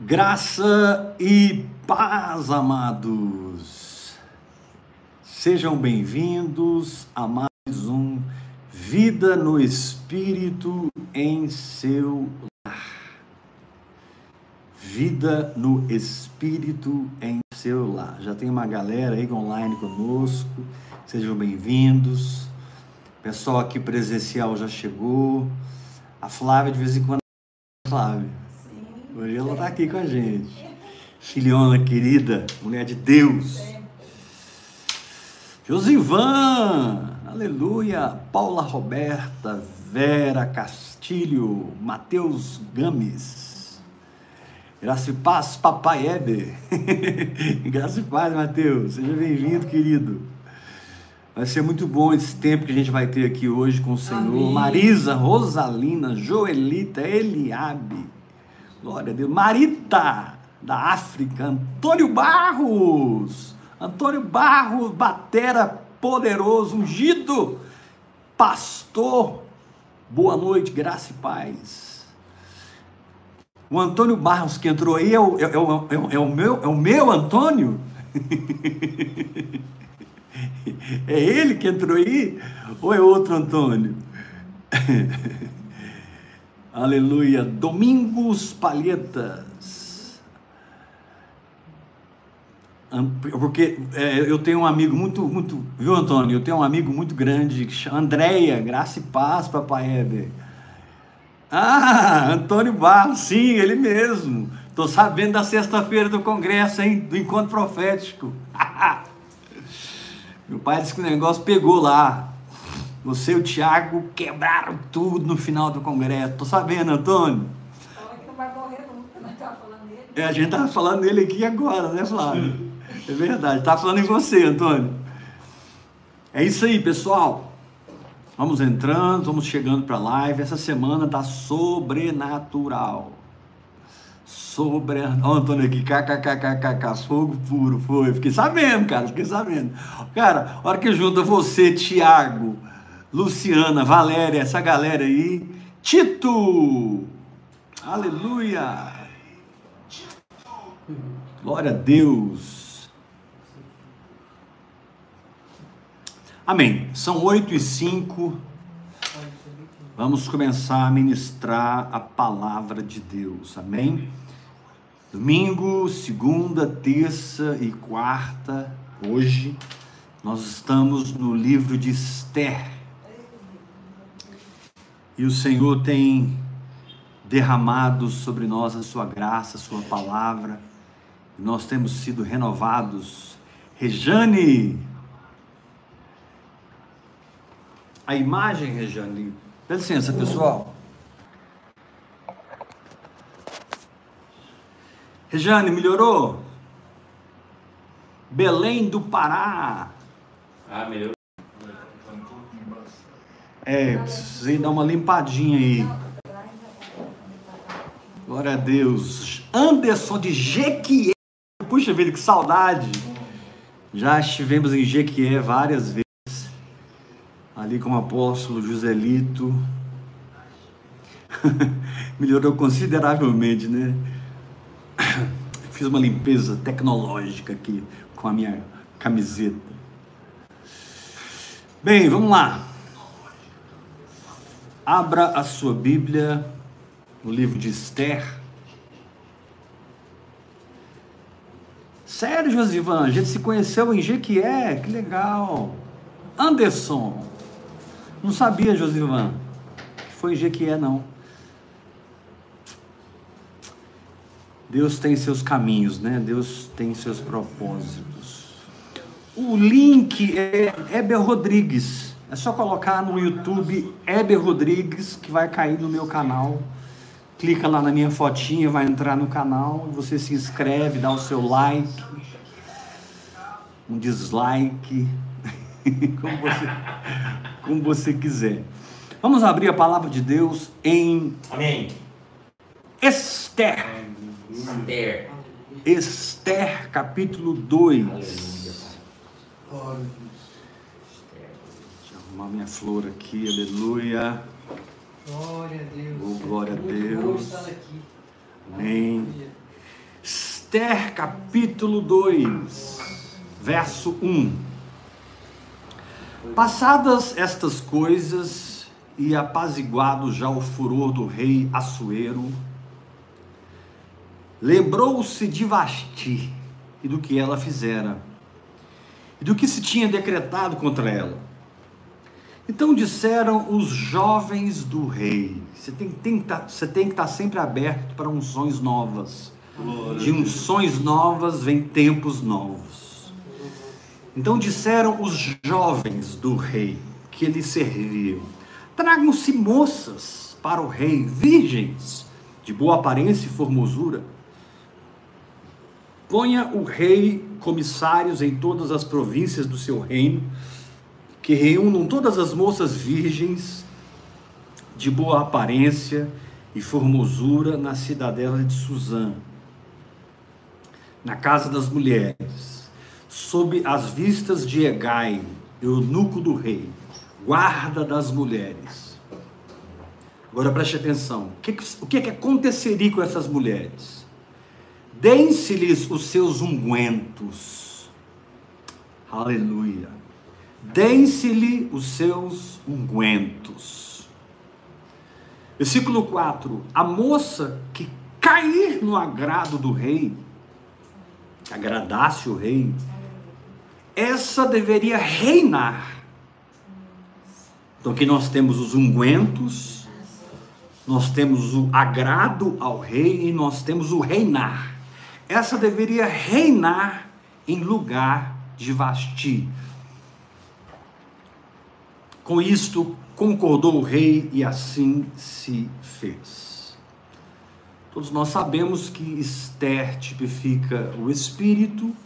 Graça e paz, amados. Sejam bem-vindos a mais um Vida no Espírito em seu lar. Vida no Espírito em seu lar. Já tem uma galera aí online conosco. Sejam bem-vindos. O pessoal aqui presencial já chegou. A Flávia de vez em quando. Flávia. Hoje ela está aqui com a gente. Filhona querida, mulher de Deus. Josivan, aleluia. Paula Roberta, Vera Castilho, Matheus Games. Graça e paz, papai Heber. Graça e paz, Matheus. Seja bem-vindo, querido. Vai ser muito bom esse tempo que a gente vai ter aqui hoje com o Senhor. Amém. Marisa, Rosalina, Joelita, Eliabe. Glória a Deus. Marita, da África. Antônio Barros. Antônio Barros, batera poderoso, ungido. Pastor. Boa noite, graça e paz. O Antônio Barros que entrou aí é o, é, é é é o meu, é o meu Antônio? é ele que entrou aí? Ou é outro Antônio? Aleluia. Domingos Palhetas. Porque é, eu tenho um amigo muito, muito, viu, Antônio? Eu tenho um amigo muito grande, Andréia, graça e paz, papai Heber. Ah, Antônio Barros, sim, ele mesmo. Estou sabendo da sexta-feira do congresso, hein? Do encontro profético. Meu pai disse que o negócio pegou lá. Você e o Thiago quebraram tudo no final do congresso. Tô sabendo, Antônio. Fala que não vai morrer nunca, nós tava falando. É, a gente tava falando dele aqui agora, né, Flávio? É verdade. Tava falando em você, Antônio. É isso aí, pessoal. Vamos entrando, vamos chegando para a live. Essa semana tá sobrenatural. Sobre. Olha o Antônio aqui, kkkkkk, fogo puro, foi. Fiquei sabendo, cara, fiquei sabendo. Cara, a hora que junta você, Tiago, Luciana, Valéria, essa galera aí. Tito! Aleluia! Glória a Deus! Amém. São oito e cinco. Vamos começar a ministrar a palavra de Deus. Amém? Domingo, segunda, terça e quarta, hoje, nós estamos no livro de Esther. E o Senhor tem derramado sobre nós a sua graça, a sua palavra. E nós temos sido renovados. Rejane, a imagem, Rejane. Dá licença, pessoal. Rejane, melhorou? Belém do Pará. Ah, melhorou. É, precisei dar uma limpadinha aí. Glória a Deus. Anderson de Jequié. Puxa vida, que saudade. Já estivemos em Jequié várias vezes. Ali com o apóstolo Joselito. Melhorou consideravelmente, né? Fiz uma limpeza tecnológica aqui com a minha camiseta. Bem, vamos lá. Abra a sua Bíblia no livro de Esther. Sério, Josivan, a gente se conheceu em Jequié, que legal. Anderson, não sabia, Josivan, que foi em Jequié, não. Deus tem seus caminhos, né? Deus tem seus propósitos. O link é Heber Rodrigues. É só colocar no YouTube Heber Rodrigues, que vai cair no meu canal. Clica lá na minha fotinha, vai entrar no canal. Você se inscreve, dá o seu like, um dislike, como você, como você quiser. Vamos abrir a palavra de Deus em Amém. Esther. Esther. Esther, capítulo 2. Aleluia arrumar minha flor aqui, aleluia. Glória a Deus. Oh, glória a Deus. Amém. Esther capítulo 2, verso 1. Passadas estas coisas e apaziguado já o furor do rei Assuero, lembrou-se de Vasti e do que ela fizera, e do que se tinha decretado contra ela. Então disseram os jovens do rei: você tem, tem, tá, você tem que estar tá sempre aberto para unções novas. De unções novas vem tempos novos. Então disseram os jovens do rei que lhe serviam: Tragam-se moças para o rei, virgens, de boa aparência e formosura Ponha o rei comissários em todas as províncias do seu reino, que reúnam todas as moças virgens de boa aparência e formosura na cidadela de Suzã, na casa das mulheres, sob as vistas de Egai, eunuco do rei, guarda das mulheres. Agora preste atenção: o que, o que, aconteceria com essas mulheres? Deem-se-lhes os seus ungüentos. Aleluia. Deem-se-lhe os seus ungüentos. Versículo 4: A moça que cair no agrado do rei, que agradasse o rei, essa deveria reinar. Então aqui nós temos os ungüentos, nós temos o agrado ao rei e nós temos o reinar essa deveria reinar em lugar de Vasti. Com isto, concordou o rei e assim se fez. Todos nós sabemos que Esther tipifica o espírito,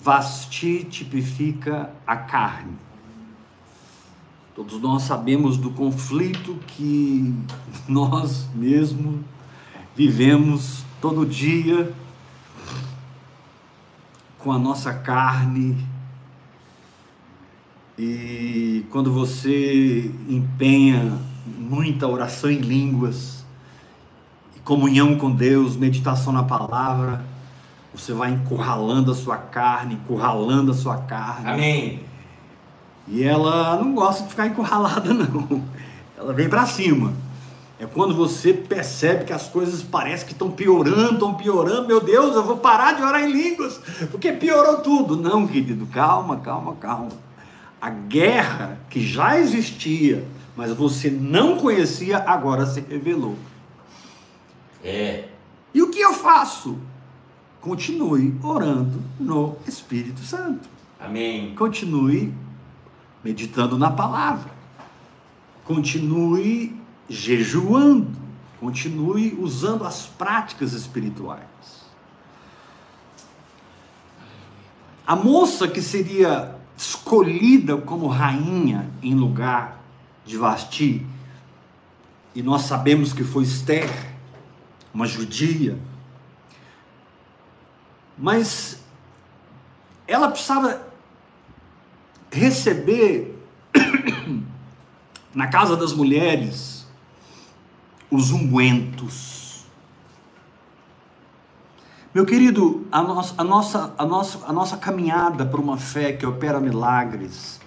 Vasti tipifica a carne. Todos nós sabemos do conflito que nós mesmos vivemos todo dia com a nossa carne. E quando você empenha muita oração em línguas, comunhão com Deus, meditação na palavra, você vai encurralando a sua carne, encurralando a sua carne. Amém. E ela não gosta de ficar encurralada, não. Ela vem para cima. É quando você percebe que as coisas parecem que estão piorando, estão piorando. Meu Deus, eu vou parar de orar em línguas, porque piorou tudo. Não, querido, calma, calma, calma. A guerra que já existia, mas você não conhecia, agora se revelou. É. E o que eu faço? Continue orando no Espírito Santo. Amém. Continue meditando na palavra. Continue jejuando, continue usando as práticas espirituais. A moça que seria escolhida como rainha em lugar de Vasti, e nós sabemos que foi Esther, uma judia, mas ela precisava receber na casa das mulheres os ungüentos. Meu querido, a nossa, a nossa, a nossa, a nossa caminhada para uma fé que opera milagres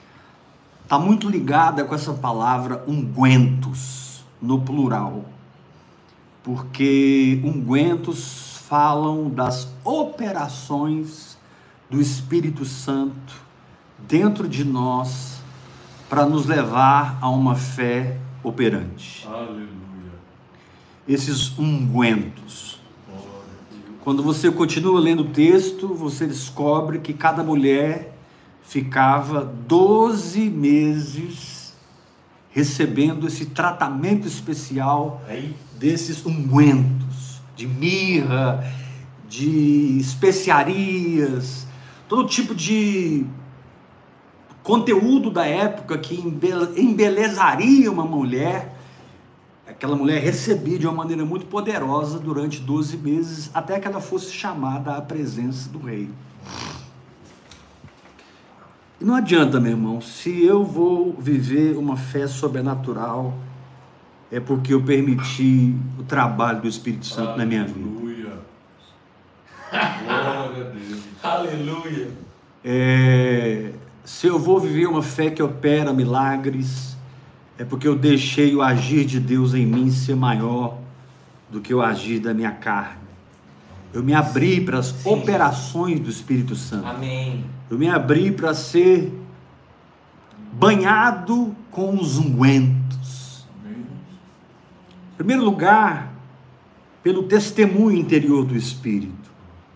está muito ligada com essa palavra ungüentos, no plural. Porque ungüentos falam das operações do Espírito Santo dentro de nós para nos levar a uma fé operante. Aleluia esses ungüentos. Quando você continua lendo o texto, você descobre que cada mulher ficava 12 meses recebendo esse tratamento especial desses ungüentos, de mirra, de especiarias, todo tipo de conteúdo da época que embelezaria uma mulher aquela mulher recebia de uma maneira muito poderosa durante 12 meses, até que ela fosse chamada à presença do rei. E não adianta, meu irmão, se eu vou viver uma fé sobrenatural, é porque eu permiti o trabalho do Espírito Santo Aleluia. na minha vida. Glória a Deus. Aleluia. É, se eu vou viver uma fé que opera milagres, é porque eu deixei o agir de Deus em mim ser maior do que o agir da minha carne. Eu me abri para as Sim. operações do Espírito Santo. Amém. Eu me abri para ser banhado com os ungüentos. Em primeiro lugar, pelo testemunho interior do Espírito.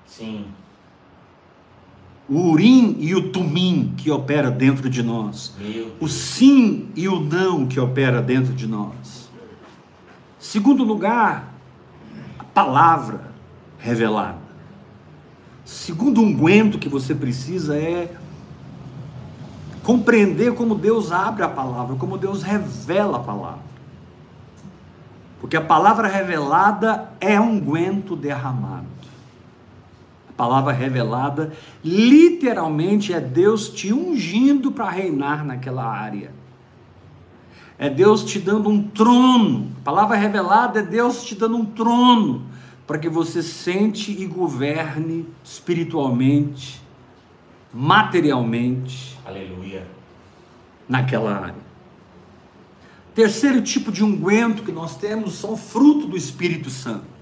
Sim. O urim e o tumim que opera dentro de nós. O sim e o não que opera dentro de nós. Segundo lugar, a palavra revelada. Segundo unguento que você precisa é compreender como Deus abre a palavra, como Deus revela a palavra. Porque a palavra revelada é unguento derramado. Palavra revelada literalmente é Deus te ungindo para reinar naquela área. É Deus te dando um trono. A palavra revelada é Deus te dando um trono para que você sente e governe espiritualmente, materialmente Aleluia. naquela área. Terceiro tipo de unguento que nós temos são fruto do Espírito Santo.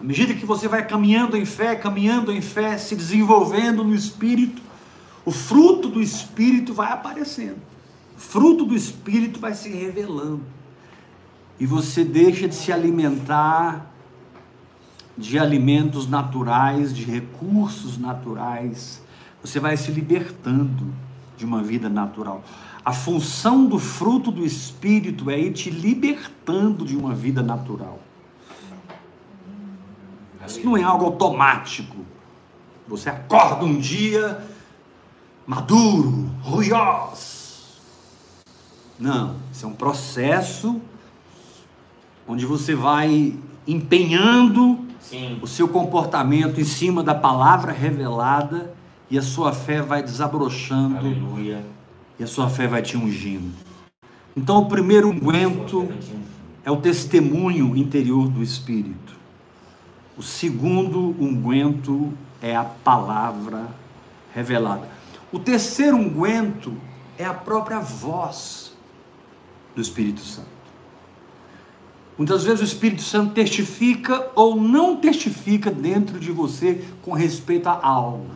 À medida que você vai caminhando em fé, caminhando em fé, se desenvolvendo no Espírito, o fruto do Espírito vai aparecendo. O fruto do Espírito vai se revelando. E você deixa de se alimentar de alimentos naturais, de recursos naturais. Você vai se libertando de uma vida natural. A função do fruto do Espírito é ir te libertando de uma vida natural. Isso não é algo automático. Você acorda um dia maduro, ruiós. Não, isso é um processo onde você vai empenhando Sim. o seu comportamento em cima da palavra revelada e a sua fé vai desabrochando Aleluia. e a sua fé vai te ungindo. Então, o primeiro unguento é o testemunho interior do Espírito. O segundo unguento é a palavra revelada. O terceiro unguento é a própria voz do Espírito Santo. Muitas vezes o Espírito Santo testifica ou não testifica dentro de você com respeito a algo.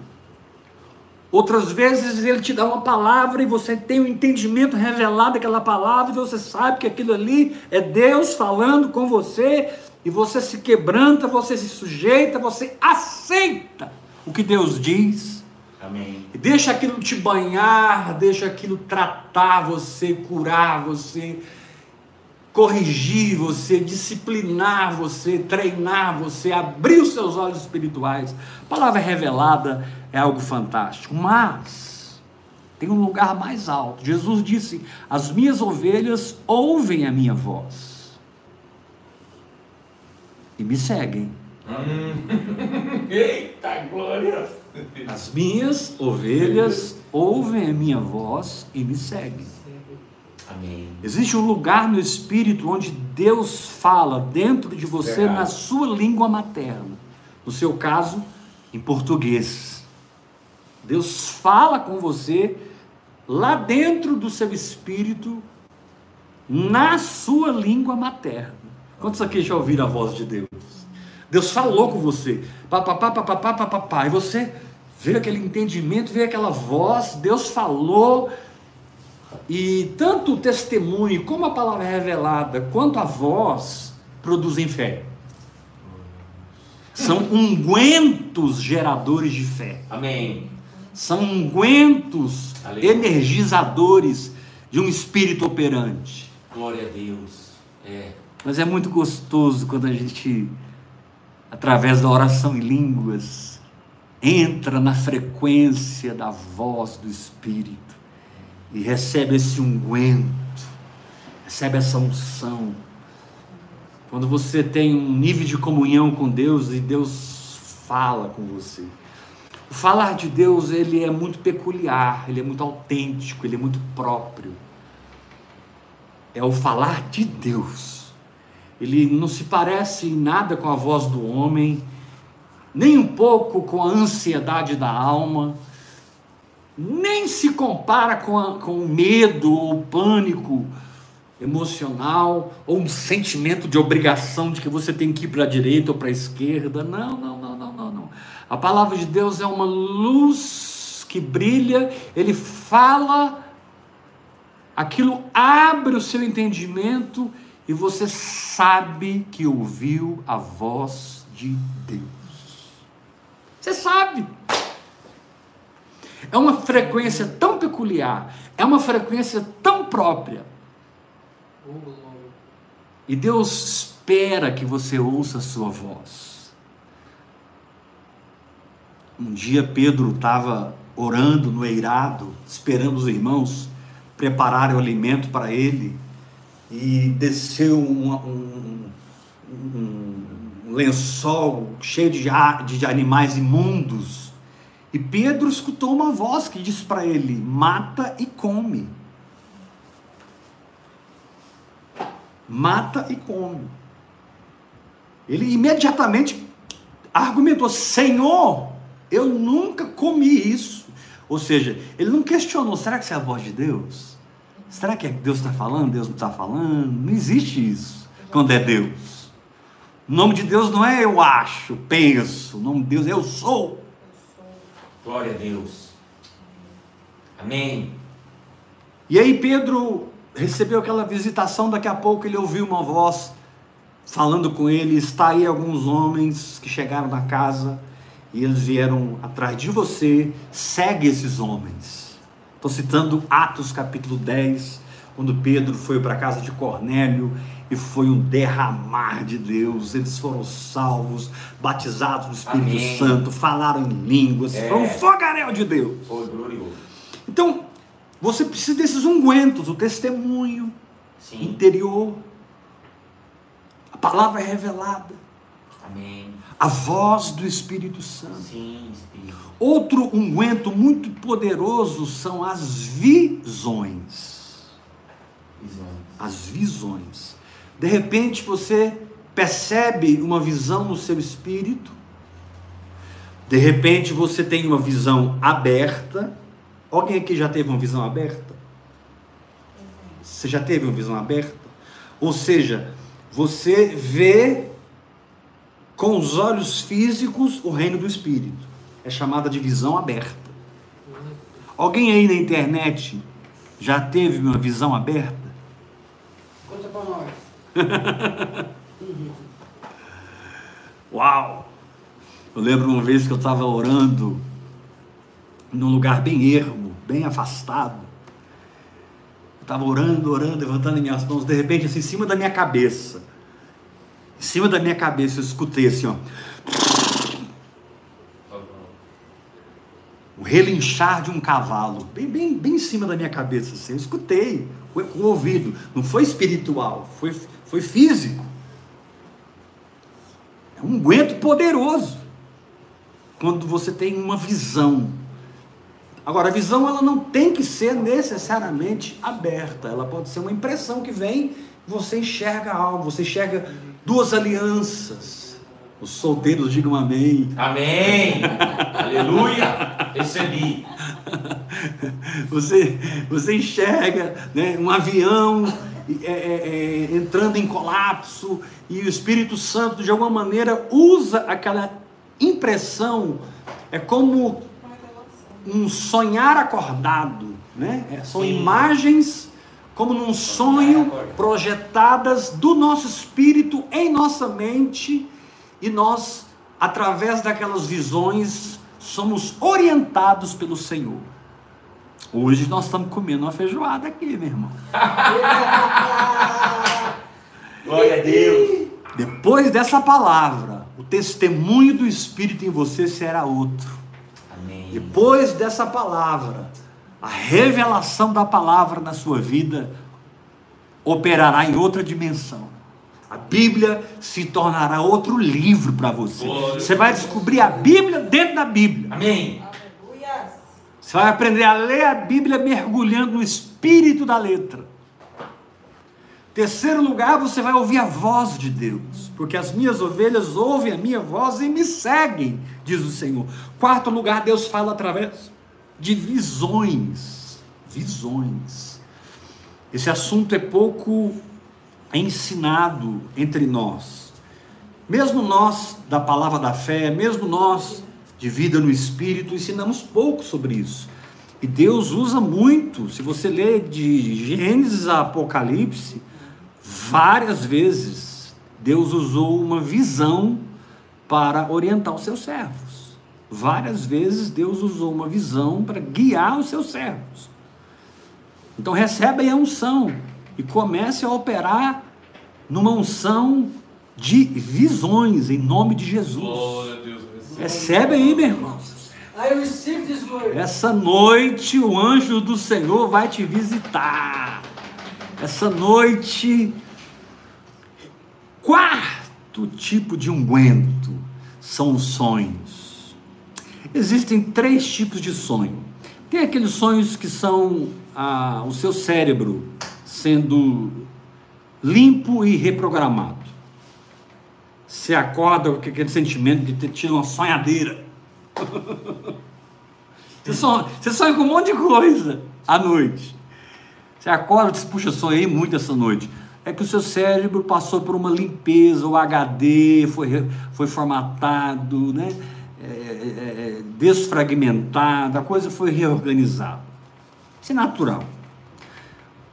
Outras vezes ele te dá uma palavra e você tem o um entendimento revelado daquela palavra e você sabe que aquilo ali é Deus falando com você e você se quebranta, você se sujeita, você aceita o que Deus diz. Amém. E deixa aquilo te banhar, deixa aquilo tratar você, curar você, corrigir você, disciplinar você, treinar você, abrir os seus olhos espirituais. A palavra revelada é algo fantástico, mas tem um lugar mais alto. Jesus disse: As minhas ovelhas ouvem a minha voz e me seguem. Eita glória! As minhas ovelhas ouvem a minha voz e me seguem. Amém. Existe um lugar no espírito onde Deus fala dentro de você na sua língua materna. No seu caso, em português. Deus fala com você lá dentro do seu espírito, na sua língua materna. Quantos aqui já ouviram a voz de Deus? Deus falou com você, papapá, papapá, papapá, e você veio aquele entendimento, veio aquela voz, Deus falou, e tanto o testemunho, como a palavra revelada, quanto a voz, produzem fé. São ungüentos geradores de fé. Amém. São ungüentos Aleluia. energizadores de um espírito operante. Glória a Deus. É. Mas é muito gostoso quando a gente, através da oração em línguas, entra na frequência da voz do Espírito e recebe esse unguento, recebe essa unção. Quando você tem um nível de comunhão com Deus e Deus fala com você. O falar de Deus, ele é muito peculiar, ele é muito autêntico, ele é muito próprio. É o falar de Deus. Ele não se parece em nada com a voz do homem, nem um pouco com a ansiedade da alma, nem se compara com, a, com o medo ou o pânico emocional ou um sentimento de obrigação de que você tem que ir para a direita ou para a esquerda. Não, não, não, não, não, não. A palavra de Deus é uma luz que brilha, ele fala, aquilo abre o seu entendimento e você sabe que ouviu a voz de Deus. Você sabe. É uma frequência tão peculiar, é uma frequência tão própria. E Deus espera que você ouça a sua voz. Um dia Pedro estava orando no eirado, esperando os irmãos prepararem o alimento para ele, e desceu um, um, um, lençol cheio de, de animais imundos e Pedro escutou uma voz que disse para ele: mata e come. Mata e come. Ele imediatamente argumentou: Senhor, eu nunca comi isso. Ou seja, ele não questionou: será que isso é a voz de Deus? Será que é Deus está falando? Deus não está falando? Não existe isso quando é Deus. O nome de Deus não é eu acho, penso. O nome de Deus é eu sou. Glória a Deus. Amém. E aí Pedro recebeu aquela visitação, daqui a pouco ele ouviu uma voz falando com ele, está aí alguns homens que chegaram na casa e eles vieram atrás de você, segue esses homens. Estou citando Atos capítulo 10, quando Pedro foi para a casa de Cornélio e foi um derramar de Deus. Eles foram salvos, batizados no Espírito Amém. Santo, falaram em línguas, é. foi um fogaréu de Deus. Foi glorioso. Então, você precisa desses ungüentos, o testemunho Sim. interior, a palavra é revelada. Amém. A voz do Espírito Santo. Sim, Espírito. Outro unguento muito poderoso são as visões. Visões. As visões. De repente você percebe uma visão no seu espírito. De repente você tem uma visão aberta. Alguém aqui já teve uma visão aberta? Você já teve uma visão aberta? Ou seja, você vê com os olhos físicos o reino do espírito. É chamada de visão aberta. Alguém aí na internet já teve uma visão aberta? Conta para nós. Uau! Eu lembro uma vez que eu estava orando num lugar bem ermo, bem afastado. Eu estava orando, orando, levantando minhas mãos, de repente, assim, em cima da minha cabeça. Em cima da minha cabeça, eu escutei assim, ó. O relinchar de um cavalo, bem, bem, bem em cima da minha cabeça, assim. Eu escutei com o ouvido. Não foi espiritual, foi foi físico. É um aguento poderoso. Quando você tem uma visão. Agora, a visão ela não tem que ser necessariamente aberta. Ela pode ser uma impressão que vem, você enxerga algo, você enxerga duas alianças. Os solteiros digam amém. Amém. Aleluia. Recebi. Você, você enxerga né, um avião é, é, é, entrando em colapso, e o Espírito Santo, de alguma maneira, usa aquela impressão, é como um sonhar acordado, né? É, são Sim. imagens como num sonho projetadas do nosso espírito em nossa mente e nós através daquelas visões somos orientados pelo Senhor. Hoje nós estamos comendo uma feijoada aqui, meu irmão. Glória a Deus. Depois dessa palavra, o testemunho do Espírito em você será outro. Amém. Depois dessa palavra, a revelação da palavra na sua vida operará em outra dimensão. A Bíblia se tornará outro livro para você. Você vai descobrir a Bíblia dentro da Bíblia. Amém. Você vai aprender a ler a Bíblia mergulhando no espírito da letra. Terceiro lugar, você vai ouvir a voz de Deus, porque as minhas ovelhas ouvem a minha voz e me seguem, diz o Senhor. Quarto lugar, Deus fala através de visões. Visões. Esse assunto é pouco ensinado entre nós. Mesmo nós da palavra da fé, mesmo nós de vida no espírito, ensinamos pouco sobre isso. E Deus usa muito. Se você lê de Gênesis a Apocalipse, várias vezes Deus usou uma visão para orientar os seus servos. Várias vezes Deus usou uma visão para guiar os seus servos. Então recebe a unção e comece a operar numa unção de visões em nome de Jesus. Recebe aí, meu irmão. Essa noite o anjo do Senhor vai te visitar. Essa noite, quarto tipo de unguento são os sonhos. Existem três tipos de sonho. Tem aqueles sonhos que são ah, o seu cérebro sendo limpo e reprogramado. Você acorda com aquele sentimento de ter tido uma sonhadeira. Você sonha, você sonha com um monte de coisa à noite. Você acorda e diz, puxa, sonhei muito essa noite. É que o seu cérebro passou por uma limpeza, o HD foi, foi formatado, né? É, é, é, desfragmentado, a coisa foi reorganizada. Isso é natural.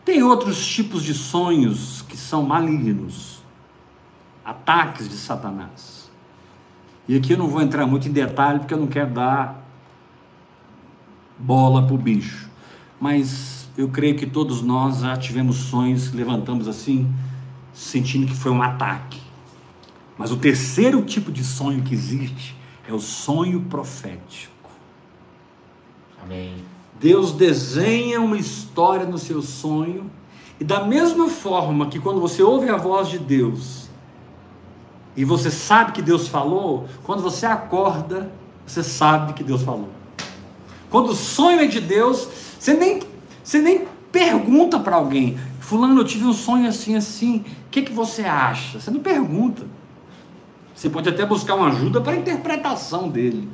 Tem outros tipos de sonhos que são malignos, ataques de Satanás. E aqui eu não vou entrar muito em detalhe porque eu não quero dar bola para o bicho. Mas eu creio que todos nós já tivemos sonhos levantamos assim, sentindo que foi um ataque. Mas o terceiro tipo de sonho que existe é o sonho profético. Amém. Deus desenha uma história no seu sonho, e da mesma forma que quando você ouve a voz de Deus, e você sabe que Deus falou, quando você acorda, você sabe que Deus falou. Quando o sonho é de Deus, você nem, você nem pergunta para alguém, fulano, eu tive um sonho assim, assim, o que, que você acha? Você não pergunta. Você pode até buscar uma ajuda para a interpretação dele.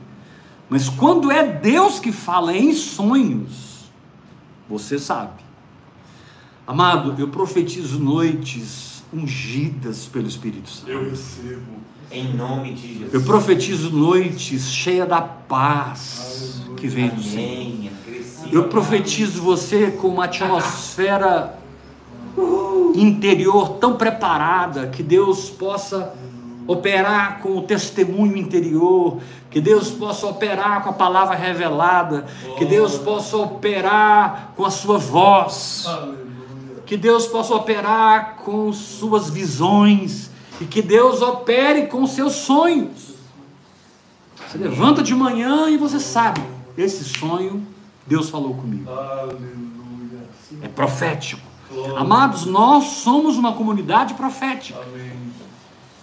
Mas quando é Deus que fala em sonhos, você sabe. Amado, eu profetizo noites ungidas pelo Espírito Santo. Eu recebo. Em nome de Jesus. Eu profetizo noites cheias da paz que vem do Senhor. Eu profetizo você com uma atmosfera interior tão preparada que Deus possa operar com o testemunho interior, que Deus possa operar com a palavra revelada, que Deus possa operar com a sua voz, que Deus possa operar com suas visões e que Deus opere com seus sonhos. Você levanta de manhã e você sabe, esse sonho Deus falou comigo. É profético. Amados, nós somos uma comunidade profética. Amém.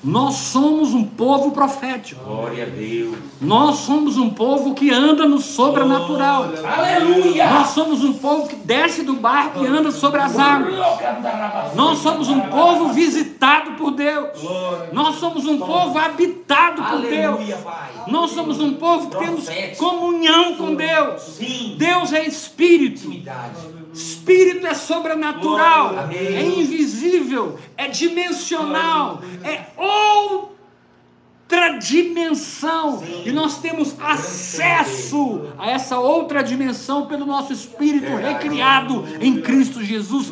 Nós somos um povo profético. Glória a Deus. Nós somos um povo que anda no sobrenatural. Aleluia. Nós somos um povo que desce do barco e anda sobre as águas. Nós somos um povo visitado por Deus. Nós somos um povo habitado por Deus. Nós somos um povo que temos comunhão com Deus. Deus é espírito. Espírito é sobrenatural, Amém. é invisível, é dimensional, é outra dimensão. E nós temos acesso a essa outra dimensão pelo nosso espírito recriado em Cristo Jesus,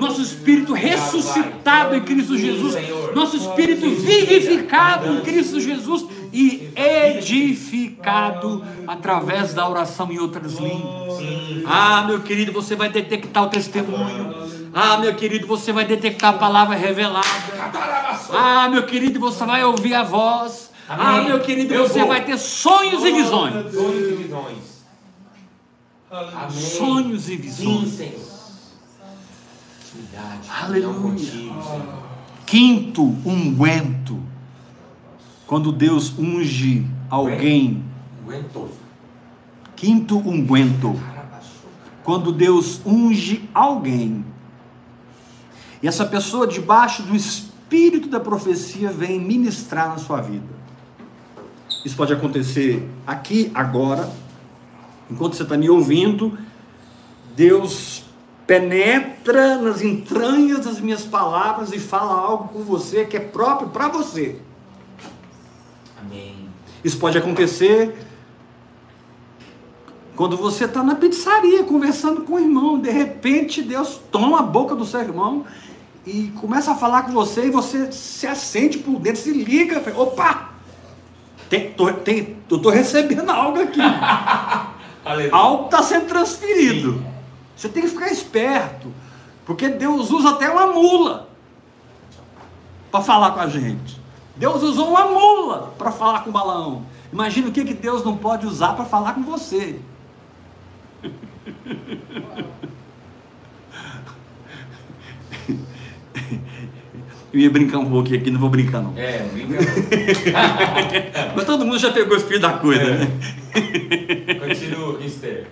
nosso espírito ressuscitado em Cristo Jesus, nosso espírito vivificado em Cristo Jesus e edificado através da oração em outras línguas. Ah, meu querido, você vai detectar o testemunho. Ah, meu querido, você vai detectar a palavra revelada. Ah, meu querido, você vai ouvir a voz. Ah, meu querido, você vai ter sonhos e visões. Sonhos e visões. Sonhos e visões. Aleluia. Quinto, unguento. Quando Deus unge alguém. Quinto unguento. Quando Deus unge alguém. E essa pessoa, debaixo do espírito da profecia, vem ministrar na sua vida. Isso pode acontecer aqui, agora, enquanto você está me ouvindo. Deus penetra nas entranhas das minhas palavras e fala algo com você que é próprio para você. Amém. Isso pode acontecer quando você está na pizzaria conversando com o irmão, de repente Deus toma a boca do seu irmão e começa a falar com você e você se assente por dentro, se liga, fala, opa! Tem, tô, tem, eu estou recebendo algo aqui. Algo está sendo transferido. Você tem que ficar esperto, porque Deus usa até uma mula para falar com a gente. Deus usou uma mula para falar com o Balaão. Imagina o que, que Deus não pode usar para falar com você. Eu ia brincar um pouquinho aqui, não vou brincar não. É, brinca. Mas todo mundo já pegou o espírito da coisa, É. né? Continua, Esther.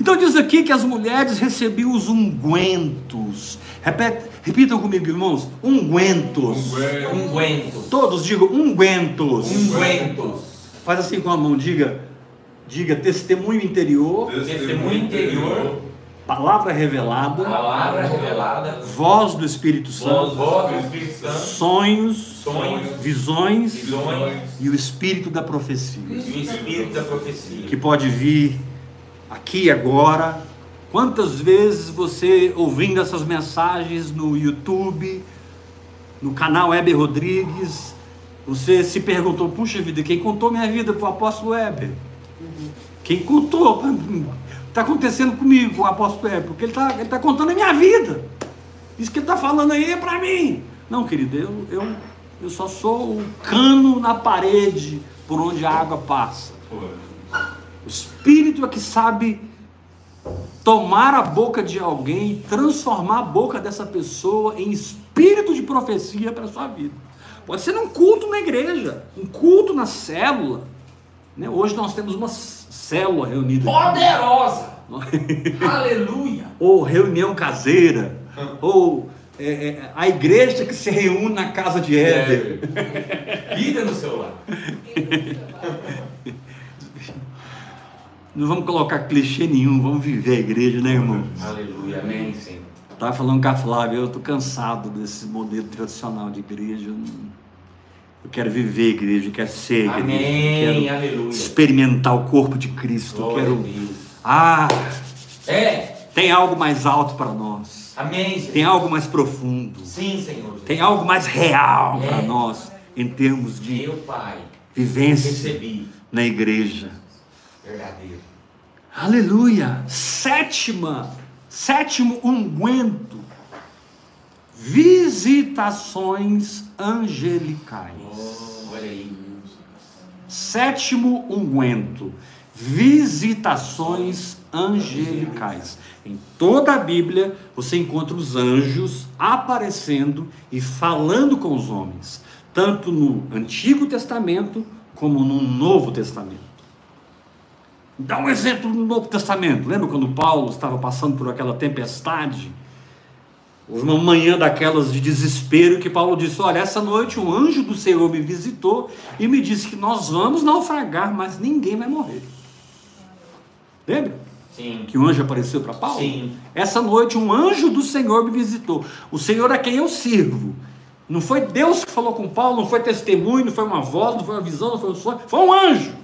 Então diz aqui que as mulheres recebiam os ungüentos. Repete, repitam comigo, irmãos. Ungüentos. Unguento. Ungüento. Todos digam ungüentos. Ungüentos. Faz assim com a mão, diga. Diga testemunho interior, Testemunho interior. palavra revelada, Palavra revelada. voz do Espírito Santo, voz do Espírito Santo. sonhos, Sonhos. visões Visões. e o espírito da profecia. E o Espírito da profecia. que pode vir aqui e agora. Quantas vezes você ouvindo essas mensagens no YouTube, no canal Heber Rodrigues, você se perguntou, puxa vida, quem contou minha vida para o apóstolo Heber? Quem contou? Está acontecendo comigo, com o apóstolo Heber, porque ele está ele tá contando a minha vida. Isso que ele está falando aí é para mim. Não, querido, eu, eu, eu só sou o cano na parede por onde a água passa. O Espírito é que sabe tomar a boca de alguém transformar a boca dessa pessoa em espírito de profecia para a sua vida. Pode ser num culto na igreja, um culto na célula. né? Hoje nós temos uma célula reunida. Poderosa. Aleluia. Ou reunião caseira. Ou é, é, a igreja que se reúne na casa de Éder. Vida no celular. Não vamos colocar clichê nenhum, vamos viver a igreja, né, irmão? Aleluia. Amém, Senhor. Estava falando com a Flávia, eu estou cansado desse modelo tradicional de igreja. Eu quero viver a igreja, eu quero ser a igreja. Amém. Quero Aleluia. experimentar o corpo de Cristo. Eu Glória quero. Ah, É. tem algo mais alto para nós. Amém, Jesus. Tem algo mais profundo. Sim, Senhor. Jesus. Tem algo mais real É. para nós em termos de Meu Pai. vivência na igreja. Verdadeiro. Aleluia! Sétima, sétimo unguento. Visitações angelicais. Oh, olha aí. Sétimo unguento. Visitações angelicais. Em toda a Bíblia você encontra os anjos aparecendo e falando com os homens, tanto no Antigo Testamento como no Novo Testamento. Dá um exemplo no Novo Testamento. Lembra quando Paulo estava passando por aquela tempestade? Houve uma manhã daquelas de desespero que Paulo disse: Olha, essa noite um anjo do Senhor me visitou e me disse que nós vamos naufragar, mas ninguém vai morrer. Lembra? Sim. Que o anjo apareceu para Paulo? Sim. Essa noite um anjo do Senhor me visitou. O Senhor a quem eu sirvo. Não foi Deus que falou com Paulo, não foi testemunho, não foi uma voz, não foi uma visão, não foi um sonho, foi um anjo.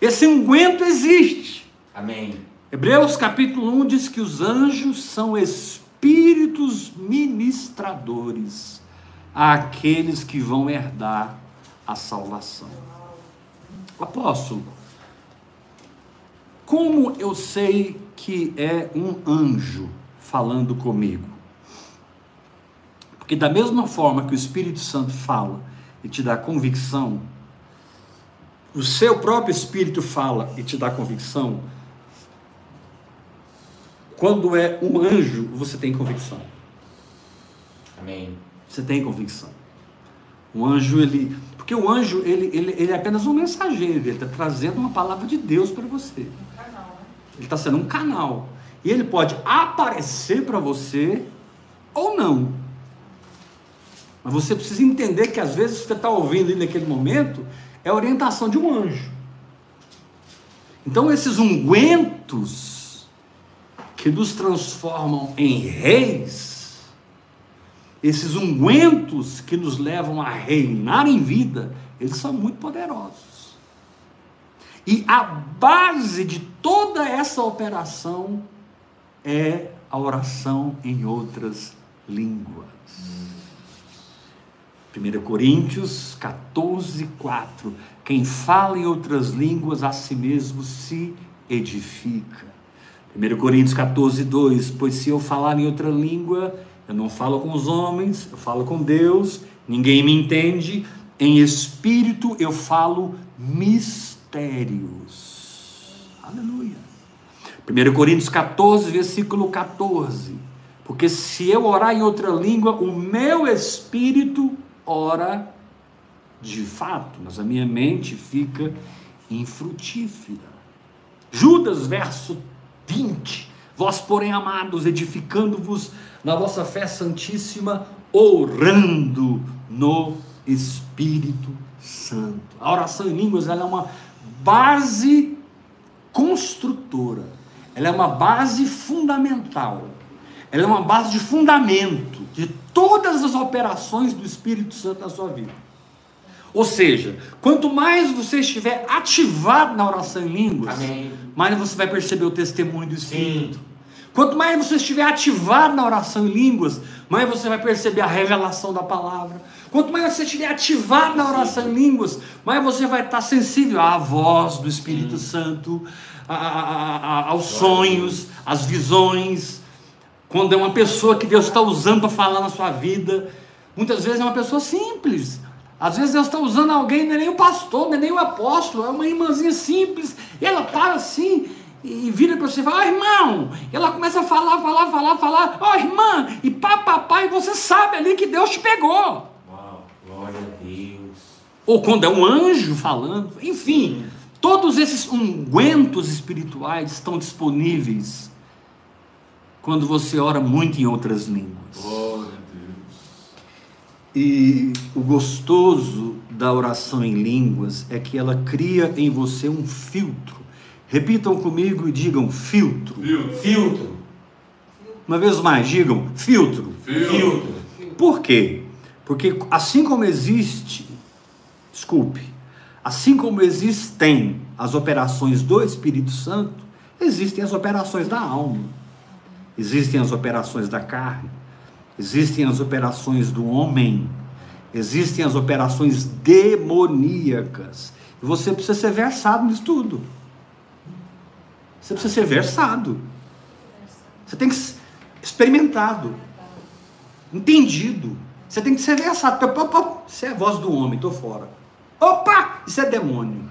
Esse unguento existe. Amém. Hebreus capítulo 1 diz que os anjos são espíritos ministradores àqueles que vão herdar a salvação. Apóstolo, como eu sei que é um anjo falando comigo? Porque da mesma forma que o Espírito Santo fala e te dá convicção, o seu próprio espírito fala e te dá convicção, quando é um anjo, você tem convicção. Amém. Você tem convicção. O anjo, ele. Porque o anjo, ele, ele, ele é apenas um mensageiro, ele está trazendo uma palavra de Deus para você. Ele está sendo um canal. E ele pode aparecer para você ou não. Mas você precisa entender que às vezes você está ouvindo ali naquele momento é a orientação de um anjo. Então esses ungüentos que nos transformam em reis, esses ungüentos que nos levam a reinar em vida, eles são muito poderosos. E a base de toda essa operação é a oração em outras línguas. 1 Coríntios 14, 4. Quem fala em outras línguas a si mesmo se edifica. 1 Coríntios 14, 2. Pois se eu falar em outra língua, eu não falo com os homens, eu falo com Deus, ninguém me entende. Em espírito eu falo mistérios. Aleluia. 1 Coríntios 14, versículo 14. Porque se eu orar em outra língua, o meu espírito ora de fato, mas a minha mente fica infrutífera. Judas, verso 20. Vós, porém, amados, edificando-vos na vossa fé santíssima, orando no Espírito Santo. A oração em línguas ela é uma base construtora, ela é uma base fundamental, ela é uma base de fundamento de todas as operações do Espírito Santo na sua vida. Ou seja, quanto mais você estiver ativado na oração em línguas, Amém. mais você vai perceber o testemunho do Espírito. Quanto mais você estiver ativado na oração em línguas, mais você vai perceber a revelação da palavra. Quanto mais você estiver ativado na oração em línguas, mais você vai estar sensível à voz do Espírito Santo, a- a- a- aos sonhos, às visões. Quando é uma pessoa que Deus está usando para falar na sua vida, muitas vezes é uma pessoa simples. Às vezes Deus está usando alguém, não é nem o pastor, não é nem o apóstolo, é uma irmãzinha simples. E ela para assim e vira para você e fala, ó irmão, e ela começa a falar, falar, falar, falar, ó irmã, e pá, pá, pá, e você sabe ali que Deus te pegou. Uau, glória a Deus. Ou quando é um anjo falando, enfim, todos esses ungüentos espirituais estão disponíveis quando você ora muito em outras línguas. Deus. E o gostoso da oração em línguas é que ela cria em você um filtro. Repitam comigo e digam filtro. Filtro. Filtro. Uma vez mais, digam filtro. Filtro. Por quê? Porque assim como existe, desculpe, assim como existem as operações do Espírito Santo, existem as operações da alma, existem as operações da carne, existem as operações do homem, existem as operações demoníacas. E você precisa ser versado nisso tudo. Você precisa ser versado. Você tem que ser experimentado entendido. Você tem que ser versado. Opa, Isso é a voz do homem, estou fora. Opa, isso é demônio.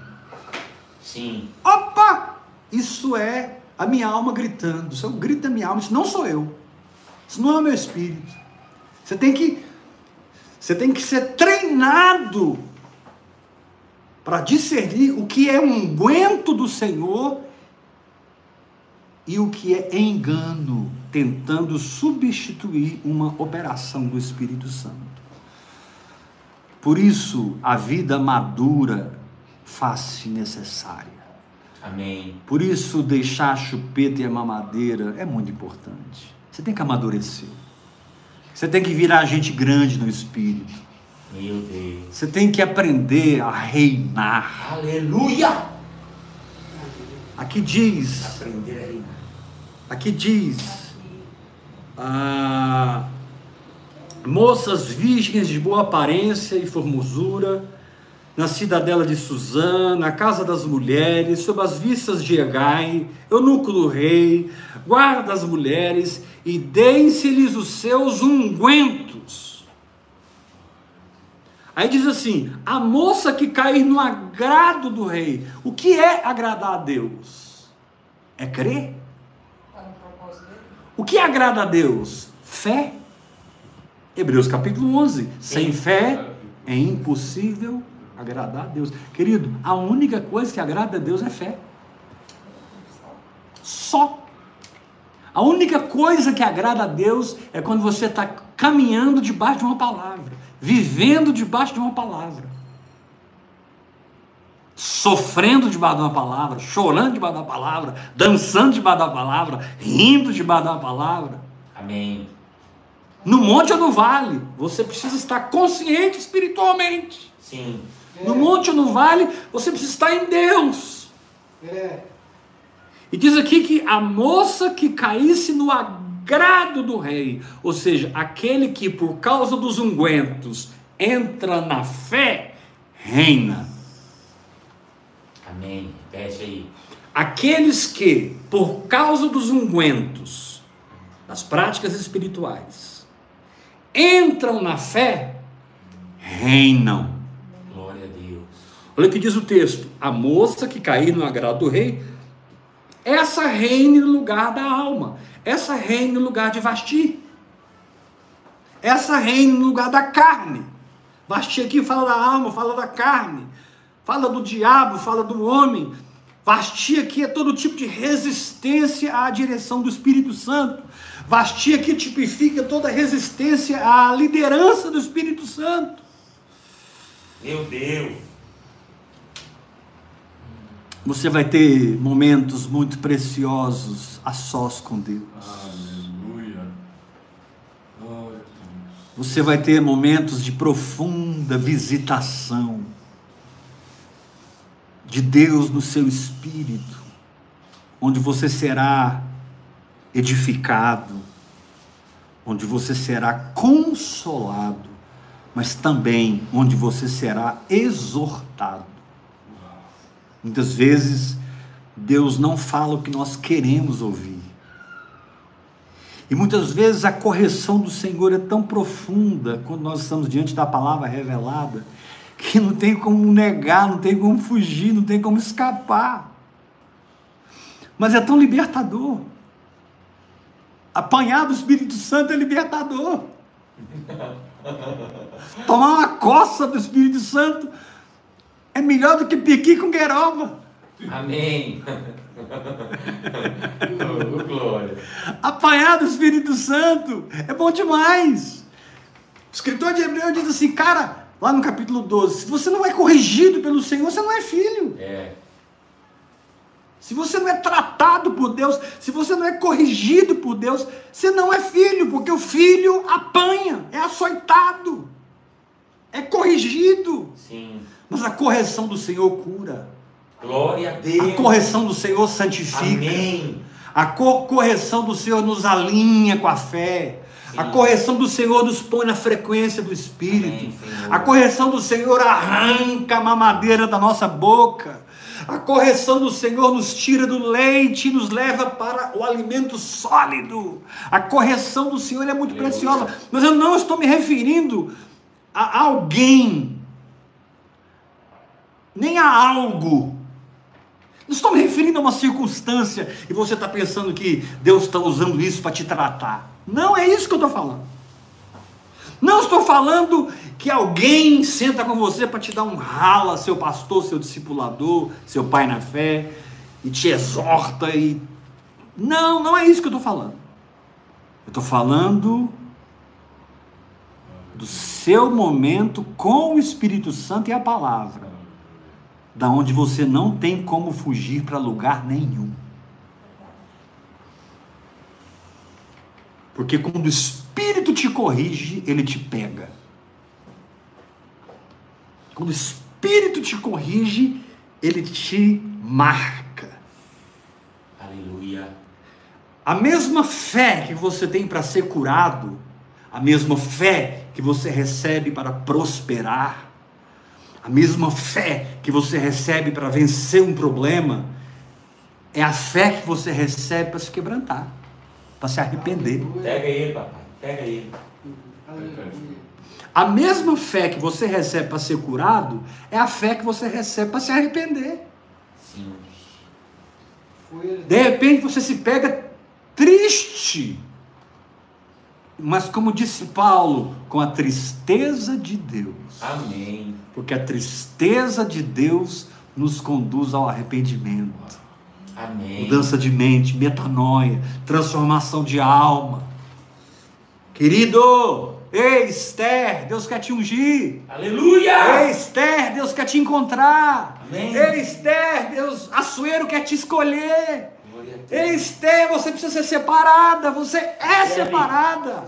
Sim. Opa, isso é a minha alma gritando. Isso é o grito da minha alma. Isso não sou eu. Isso não é o meu espírito. Você tem que, você tem que ser treinado para discernir o que é um unguento do Senhor e o que é engano, tentando substituir uma operação do Espírito Santo. Por isso, a vida madura faz-se necessária. Amém. Por isso, deixar a chupeta e a mamadeira é muito importante. Você tem que amadurecer. Você tem que virar gente grande no espírito. Meu Deus. Você tem que aprender a reinar. Aleluia. Aqui diz, Aprender a reinar. aqui diz, ah, moças virgens de boa aparência e formosura, na cidadela de Suzã, na casa das mulheres, sob as vistas de Egai, eunuco do rei, guarda das mulheres, e deem-se-lhes os seus ungüentos. Aí diz assim: a moça que cair no agrado do rei. O que é agradar a Deus? É crer? O que agrada a Deus? Fé. Hebreus capítulo 11. Sem fé é impossível agradar a Deus. Querido, a única coisa que agrada a Deus é fé. Só. A única coisa que agrada a Deus é quando você está caminhando debaixo de uma palavra, vivendo debaixo de uma palavra, sofrendo debaixo de uma palavra, chorando debaixo da palavra, dançando debaixo da palavra, rindo debaixo da palavra. Amém. No monte ou no vale, você precisa estar consciente espiritualmente. Sim. No monte ou no vale, você precisa estar em Deus. É. E diz aqui que a moça que caísse no agrado do rei, ou seja, aquele que por causa dos ungüentos entra na fé, reina. Amém. Repete aí. Aqueles que, por causa dos ungüentos, das práticas espirituais, entram na fé, reinam. Olha o que diz o texto: a moça que cair no agrado do rei, essa reine no lugar da alma, essa reine no lugar de Vasti, essa reine no lugar da carne. Vasti aqui fala da alma, fala da carne, fala do diabo, fala do homem. Vasti aqui é todo tipo de resistência à direção do Espírito Santo. Vasti aqui tipifica toda resistência à liderança do Espírito Santo. Meu Deus. Você vai ter momentos muito preciosos a sós com Deus. Aleluia. Glória a Deus. Você vai ter momentos de profunda visitação de Deus no seu espírito, onde você será edificado, onde você será consolado, mas também onde você será exortado. Muitas vezes Deus não fala o que nós queremos ouvir. E muitas vezes a correção do Senhor é tão profunda quando nós estamos diante da palavra revelada que não tem como negar, não tem como fugir, não tem como escapar. Mas é tão libertador. Apanhar do Espírito Santo é libertador. Tomar uma coça do Espírito Santo é melhor do que piqui com gueroba. Amém. oh, glória. Apanhar do Espírito Santo é bom demais. O escritor de Hebreu diz assim, cara, lá no capítulo 12, se você não é corrigido pelo Senhor, você não é filho. É. Se você não é tratado por Deus, se você não é corrigido por Deus, você não é filho, porque o filho apanha, é açoitado, é corrigido. Sim. Mas a correção do Senhor cura, Glória a a Deus. correção do Senhor santifica. Amém. A co- correção do Senhor nos alinha com a fé. A Sim. correção do Senhor nos põe na frequência do Espírito. Amém, a correção do Senhor arranca a mamadeira da nossa boca. A correção do Senhor nos tira do leite e nos leva para o alimento sólido. A correção do Senhor é muito preciosa. Mas eu não estou me referindo a alguém, nem a algo. Não estou me referindo a uma circunstância e você está pensando que Deus está usando isso para te tratar. Não é isso que eu estou falando. Não estou falando que alguém senta com você para te dar um rala, seu pastor, seu discipulador, seu pai na fé, e te exorta e. Não, não é isso que eu estou falando. Eu estou falando do seu momento com o Espírito Santo e a palavra da onde você não tem como fugir para lugar nenhum. Porque quando o Espírito te corrige, ele te pega. Quando o Espírito te corrige, ele te marca. Aleluia. A mesma fé que você tem para ser curado, a mesma fé que você recebe para prosperar, a mesma fé que você recebe para vencer um problema, é a fé que você recebe para se quebrantar, para se arrepender. Pega ele, papai. Pega ele. A mesma fé que você recebe para ser curado, é a fé que você recebe para se arrepender. Sim. De repente você se pega triste. Mas como disse Paulo, com a tristeza de Deus. Amém. Porque a tristeza de Deus nos conduz ao arrependimento. Amém. Mudança de mente, metanoia, transformação de alma. Querido, ei Esther, Deus quer te ungir. Aleluia! Ei Esther, Deus quer te encontrar. Amém. Ei Esther, Deus, Açoeiro quer te escolher. Esther, você precisa ser separada, você é separada.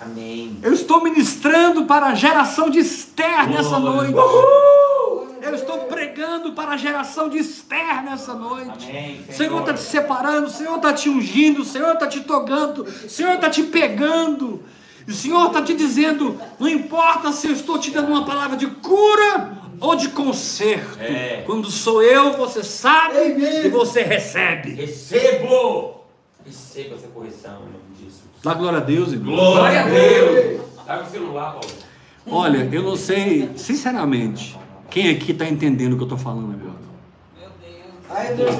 Amém. Eu estou ministrando para a geração de Esther nessa noite. Eu estou pregando para a geração de Esther nessa noite. Amém, O Senhor Senhor. está te separando, o Senhor está te ungindo, o Senhor está te tocando, o Senhor está te pegando. O Senhor está te dizendo: não importa se eu estou te dando uma palavra de cura ou de conserto. É. Quando sou eu, você sabe Amém. e você recebe. Recebo! Receba essa correção em nome de Jesus. Dá glória a Deus, irmão. Glória a Deus! Dá o celular, Paulo. Olha, eu não sei, sinceramente, quem aqui está entendendo o que eu estou falando agora. Deus.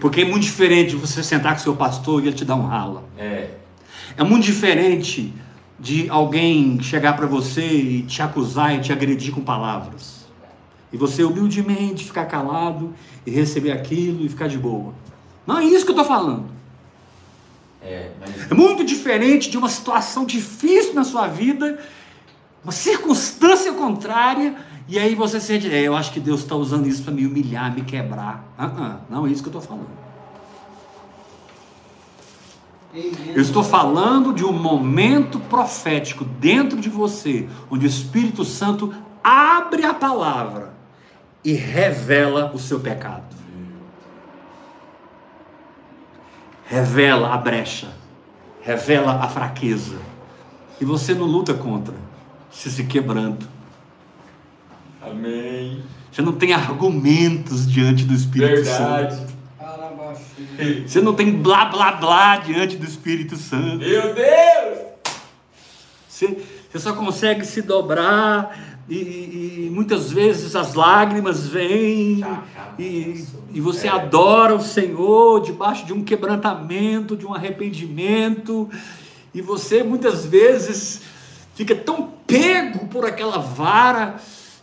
Porque é muito diferente de você sentar com seu pastor e ele te dar um rala. É. É muito diferente de alguém chegar para você e te acusar e te agredir com palavras. E você humildemente ficar calado e receber aquilo e ficar de boa. Não é isso que eu estou falando. É, mas É muito diferente de uma situação difícil na sua vida, uma circunstância contrária, e aí você sente, é, eu acho que Deus está usando isso para me humilhar, me quebrar. Ah, ah, não é isso que eu estou falando. Eu estou falando de um momento profético dentro de você, onde o Espírito Santo abre a palavra e revela o seu pecado. Revela a brecha, revela a fraqueza. E você não luta contra, você se quebrando. Amém. Você não tem argumentos diante do Espírito Verdade. Santo. Você não tem blá blá blá diante do Espírito Santo. Meu Deus! Você, você só consegue se dobrar e, e- muitas vezes as lágrimas vêm e, e você É. adora o Senhor debaixo de um quebrantamento, de um arrependimento e você muitas vezes fica tão pego por aquela vara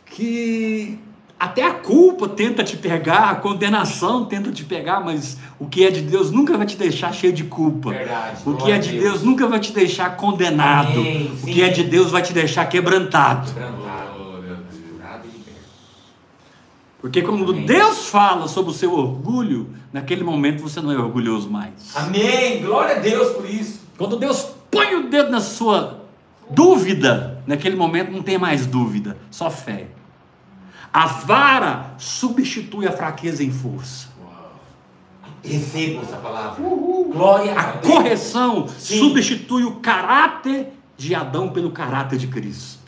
que até a culpa tenta te pegar, a condenação tenta te pegar, mas o que é de Deus nunca vai te deixar cheio de culpa. Verdade. O que é de Deus nunca vai te deixar condenado. Amém, O que é de Deus vai te deixar quebrantado. Quebrantado, Glória a Deus. curado e liberto. Porque quando Amém. Deus fala sobre o seu orgulho, naquele momento você não é orgulhoso mais. Amém. Glória a Deus por isso. Quando Deus põe o dedo na sua dúvida, naquele momento não tem mais dúvida, só fé. A vara substitui a fraqueza em força. Recebo essa palavra. Glória A a Deus. correção Sim. substitui o caráter de Adão pelo caráter de Cristo.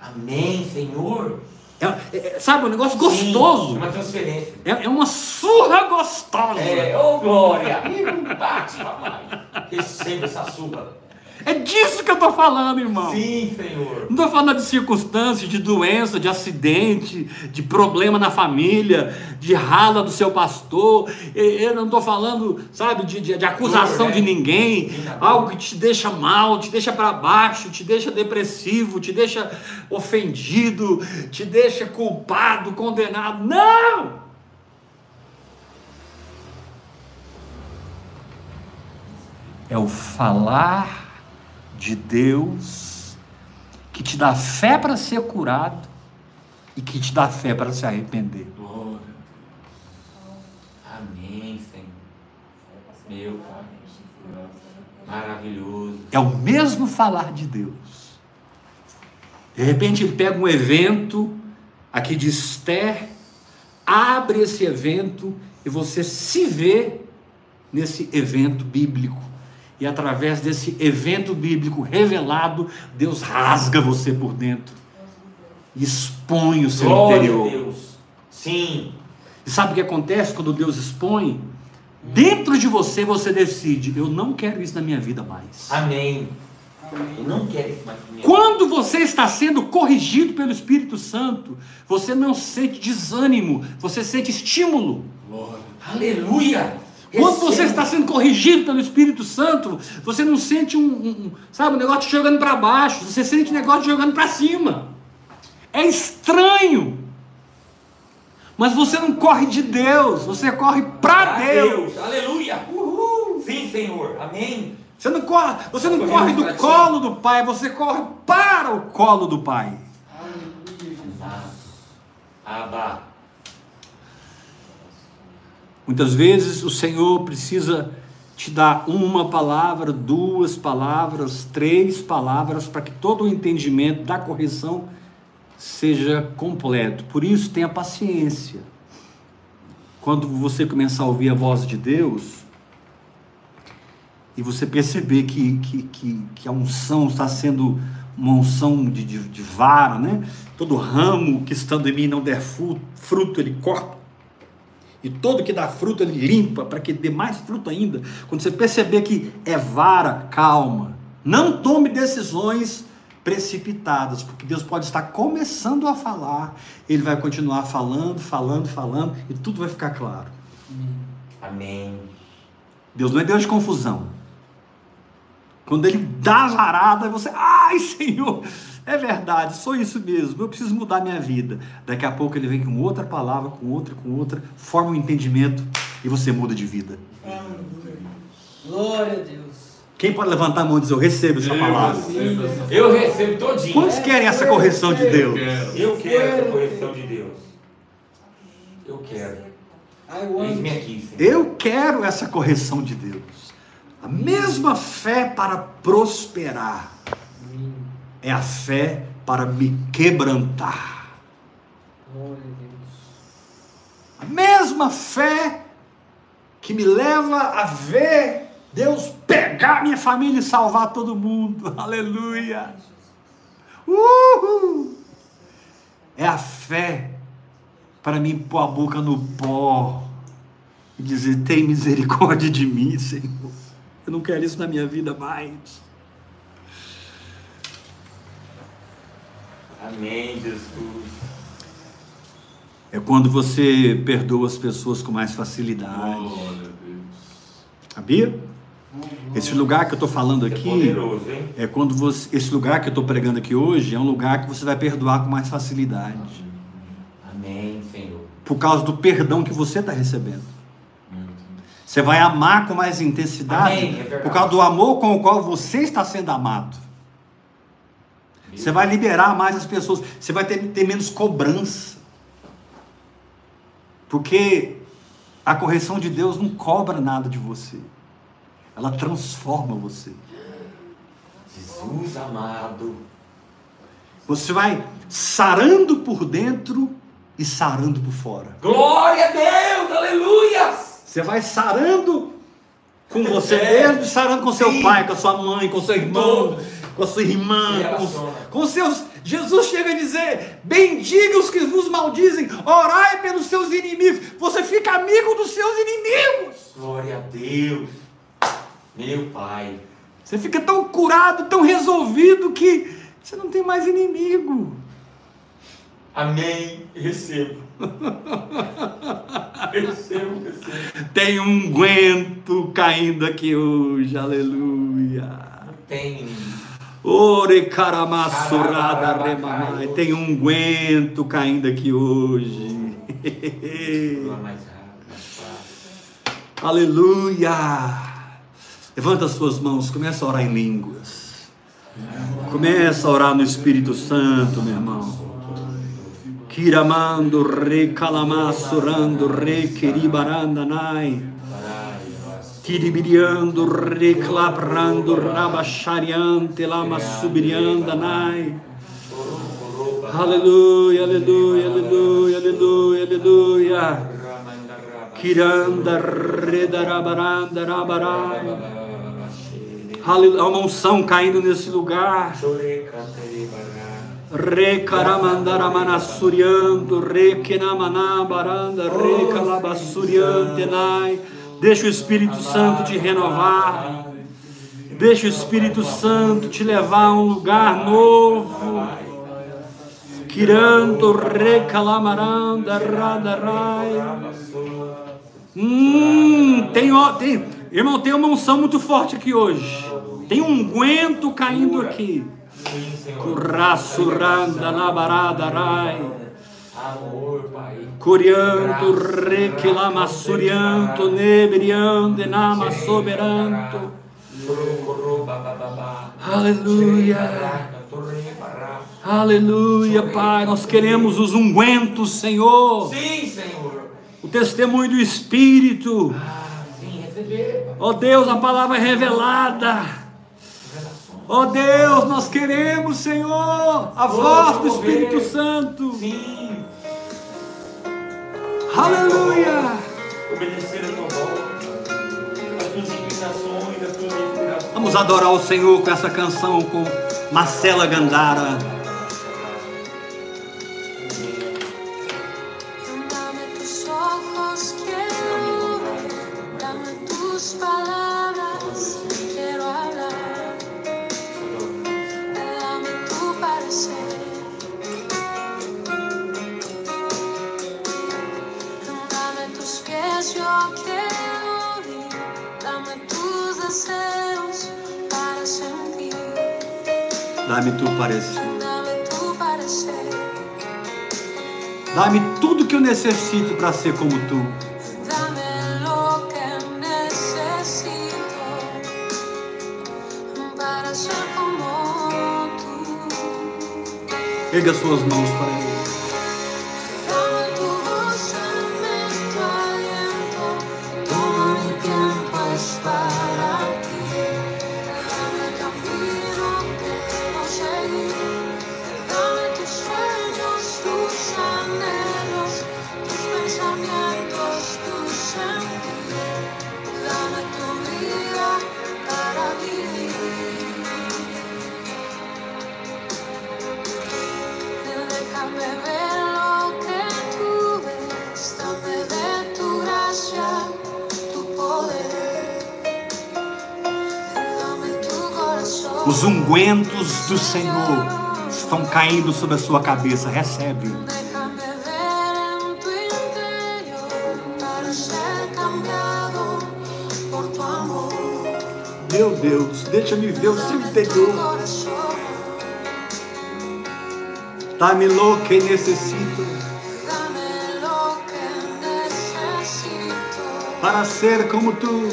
Amém, Senhor. É- é- sabe, um negócio Sim, gostoso. uma transferência. É, é uma surra gostosa. É, ô glória. Ih, Bate, papai. Receba essa surra. É disso que eu estou falando, irmão. Sim, Senhor. Não estou falando de circunstâncias, de doença, de acidente, de problema na família, de rala do seu pastor. Eu não estou falando, sabe, de, de- de acusação né? de ninguém. Sim, na dor. Algo que te deixa mal, te deixa para baixo, te deixa depressivo, te deixa ofendido, te deixa culpado, condenado. Não! É o falar de Deus que te dá fé para ser curado e que te dá fé para se arrepender. Glória Amém, Senhor. Meu Pai. Maravilhoso. É o mesmo falar de Deus. De repente ele pega um evento aqui de Esther, abre esse evento e você se vê nesse evento bíblico. E através desse evento bíblico revelado, Deus rasga você por dentro. E expõe o seu Glória interior. a Deus. Sim. E sabe o que acontece quando Deus expõe? Dentro de você você decide, eu não quero isso na minha vida mais. Amém. Eu não quero isso mais pra minha Quando você está sendo corrigido pelo Espírito Santo, você não sente desânimo, você sente estímulo. Glória. Aleluia. Quando você está sendo corrigido pelo Espírito Santo, você não sente um, um- sabe, um negócio te jogando para baixo, você sente um negócio te jogando para cima. É estranho. Mas você não corre de Deus, você corre para Deus. Aleluia. Uhul. Sim, Senhor. Amém. Você não corre, você não corre do colo do Pai, você corre para o colo do Pai. Aleluia, Jesus. Abba. Muitas vezes o Senhor precisa te dar uma palavra, duas palavras, três palavras para que todo o entendimento da correção seja completo. Por isso, tenha paciência. Quando você começar a ouvir a voz de Deus e você perceber que, que, que, que a unção está sendo uma unção de, de, de vara, né? Todo ramo que estando em mim não der fu- fruto, ele corta. E todo que dá fruto ele limpa para que dê mais fruto ainda. Quando você perceber que é vara, calma. Não tome decisões precipitadas, porque Deus pode estar começando a falar, ele vai continuar falando, falando, falando e tudo vai ficar claro. Amém. Deus não é Deus de confusão. Quando ele dá a varada, você, ai Senhor, é verdade, sou isso mesmo, eu preciso mudar minha vida. Daqui a pouco ele vem com outra palavra, com outra, com outra, forma um entendimento e você muda de vida. Glória a Deus. Quem pode levantar a mão e dizer, eu recebo essa palavra? recebo essa Eu recebo todinho. Quantos querem essa correção de Deus? Quero. Eu quero essa correção de Deus. Eu quero. Eu quero essa correção de Deus. A mesma fé para prosperar é a fé para me quebrantar. Glória a Deus. A mesma fé que me leva a ver Deus pegar minha família e salvar todo mundo. Aleluia. Uhul. É a fé para mim pôr a boca no pó e dizer: tem misericórdia de mim, Senhor. Eu não quero isso na minha vida mais. Amém, Jesus. É quando você perdoa as pessoas com mais facilidade. Glória a Deus. Sabia? Esse lugar que eu estou falando é aqui poderoso, hein? é quando você. Esse lugar que eu estou pregando aqui hoje é um lugar que você vai perdoar com mais facilidade. Amém, Senhor. Por causa do perdão que você está recebendo. Você vai amar com mais intensidade Amém, é por causa do amor com o qual você está sendo amado. Você vai liberar mais as pessoas. Você vai ter, ter menos cobrança. Porque a correção de Deus não cobra nada de você. Ela transforma você. Jesus amado. Você vai sarando por dentro e sarando por fora. Glória a Deus, aleluia. Você vai sarando com você É. mesmo, sarando com seu Sim. pai, com a sua mãe, com seu irmão. Com a sua irmã, com, relaciona. com seus. Jesus chega a dizer: bendiga os que vos maldizem, orai pelos seus inimigos. Você fica amigo dos seus inimigos. Glória a Deus. Meu Pai. Você fica tão curado, tão resolvido que você não tem mais inimigo. Amém. Recebo. recebo, recebo. Tem um unguento caindo aqui hoje, aleluia. Tem. Ore caramassurada remamai. Tem um unguento caindo aqui hoje. Aleluia. Levanta as suas mãos, começa a orar em línguas. Começa a orar no Espírito Santo, meu irmão. Kiramando re calamassurando re kiribarandanai. Kiribiriando re claprando rabachariante lama subiriandanai. Aleluia, aleluia, aleluia, aleluia, aleluia. Kiranda redarabaranda rabarai. Aleluia, uma unção caindo nesse lugar. Recaramandaramanasuriando, requenamanabaranda, recalabassuriantenai. Deixa o Espírito Santo te renovar. Deixa o Espírito Santo te levar a um lugar novo. Kiranto recalamaranda radarai. Hum, tem, tem, irmão, tem uma unção muito forte aqui hoje. Tem um unguento caindo aqui. Sim, Senhor. Corianto, requilama, surianto, nebriante, nama, soberanto. Aleluia. Aleluia, Pai. Nós queremos os ungüentos, Senhor. Sim, Senhor. O testemunho do Espírito. Ah, sim, receber. Ó Deus, a palavra é revelada. Ó Deus, nós queremos, Senhor, a voz do Espírito Santo. Sim. Aleluia. Obedecer a tua voz. As tuas inclinações, as tuas. Vamos adorar o Senhor com essa canção com Marcela Gandara. Dá-me tu parecer. Dá-me tudo que eu necessito para ser como tu. Erga suas mãos para Ele. Do Senhor estão caindo sobre a sua cabeça. Recebe. Meu Deus, deixa-me ver o seu interior. Dá-me lo que necessito Dame lo que necesito. para ser como tu.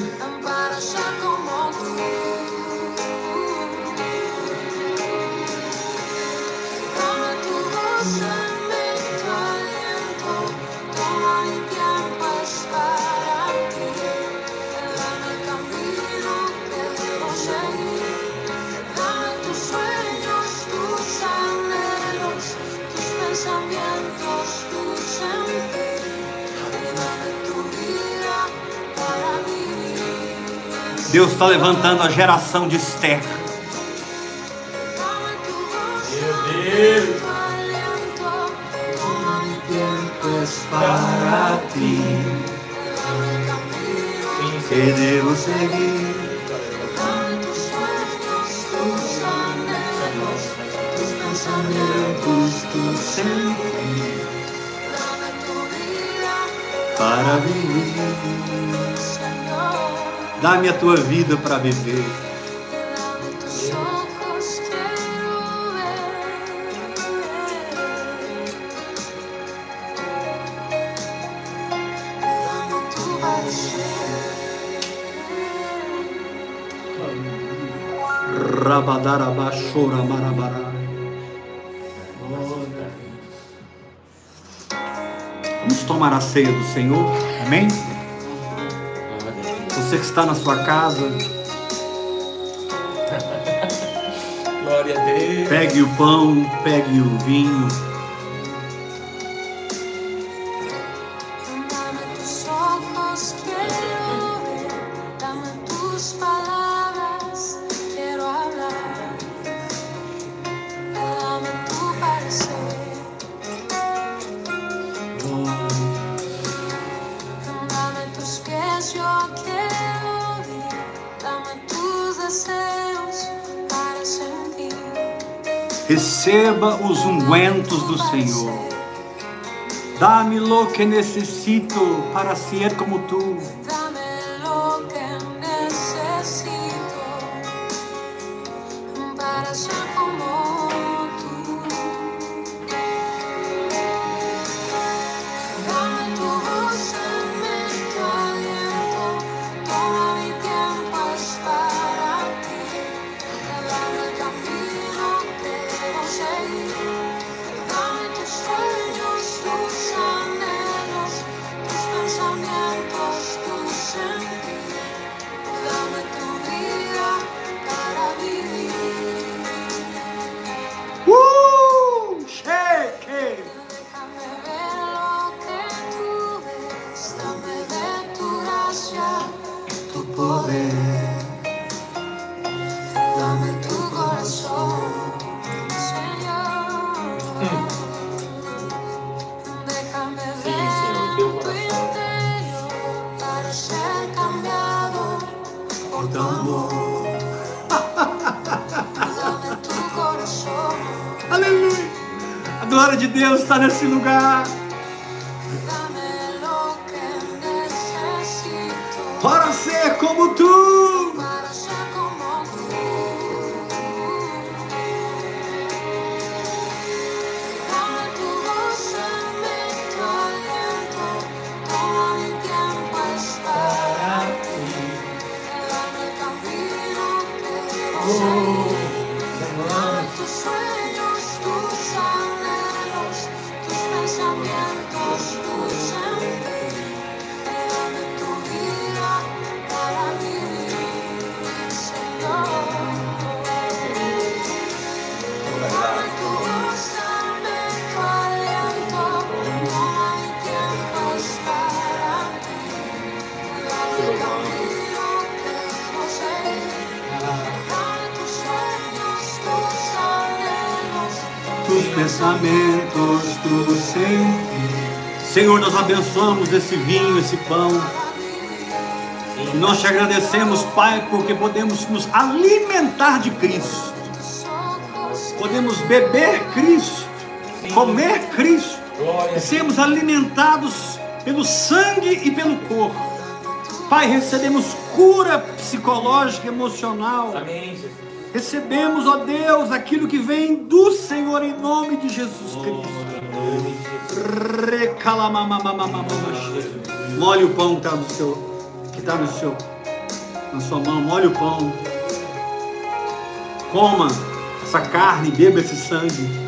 Deus está levantando a geração de Esther. Para ti que devo seguir. tus sueños, tus anhelos, Dá-me a tua vida para viver. Rabadarabashora marabara. Vamos tomar a ceia do Senhor. Amém? Você que está na sua casa, Glória a Deus. pegue o pão, pegue o vinho. Receba os ungüentos do Senhor. Dá-me lo que necessito para ser como tu. Está nesse lugar. Pensamentos, tu sentir. Senhor, nós abençoamos esse vinho, esse pão. E nós te agradecemos, Pai, porque podemos nos alimentar de Cristo. Podemos beber Cristo, comer Cristo e sermos alimentados pelo sangue e pelo corpo. Pai, recebemos cura psicológica, emocional. Amém, Jesus. Recebemos, ó Deus, aquilo que vem do Senhor em nome de Jesus Cristo. Recalamamamamamamaxa. Molhe o pão que está no seu, que está no seu, na sua mão. Molhe o pão. Coma essa carne, beba esse sangue.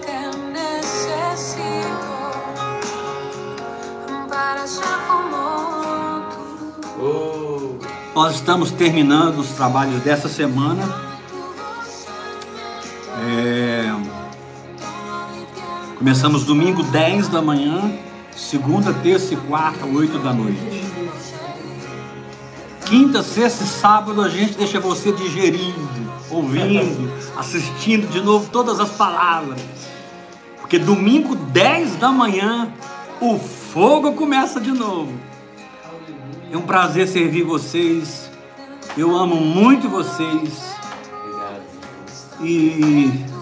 Que necesito para ser como tú. Oh, Nós estamos terminando os trabalhos dessa semana. É, Começamos domingo 10 da manhã, segunda, terça e quarta, 8 da noite. Quinta, sexta e sábado a gente deixa você digerindo, ouvindo, assistindo de novo todas as palavras. Porque domingo 10 da manhã o fogo começa de novo. É um prazer servir vocês. Eu amo muito vocês. E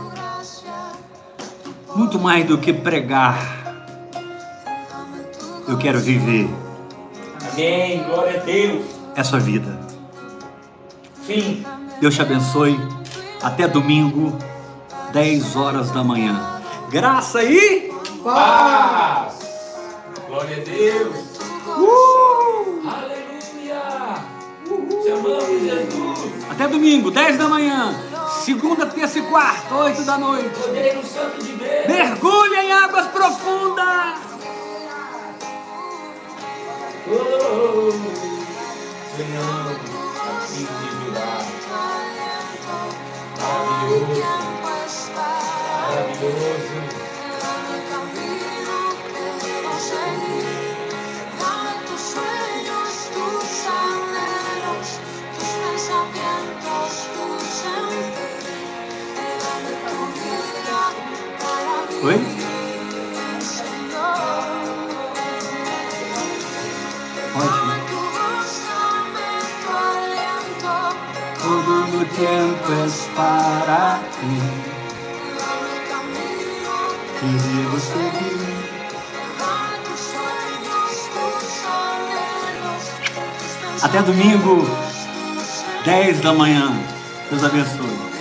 muito mais do que pregar, eu quero viver amém. Glória a Deus. essa vida. Fim. Deus te abençoe. Até domingo, 10 horas da manhã. Graça e. Paz. Glória a Deus. Uh! Aleluia. Te amamos, Jesus. Até domingo, 10 da manhã. Segunda, terça e quarta, 8 da noite. Mergulhe em águas profundas. Oh, assim de virar. Maravilhoso. Tu aliento, Todo tempo és para ti. Que devo seguir. Até domingo, pensamientos, tus 10 da manhã. Deus abençoe.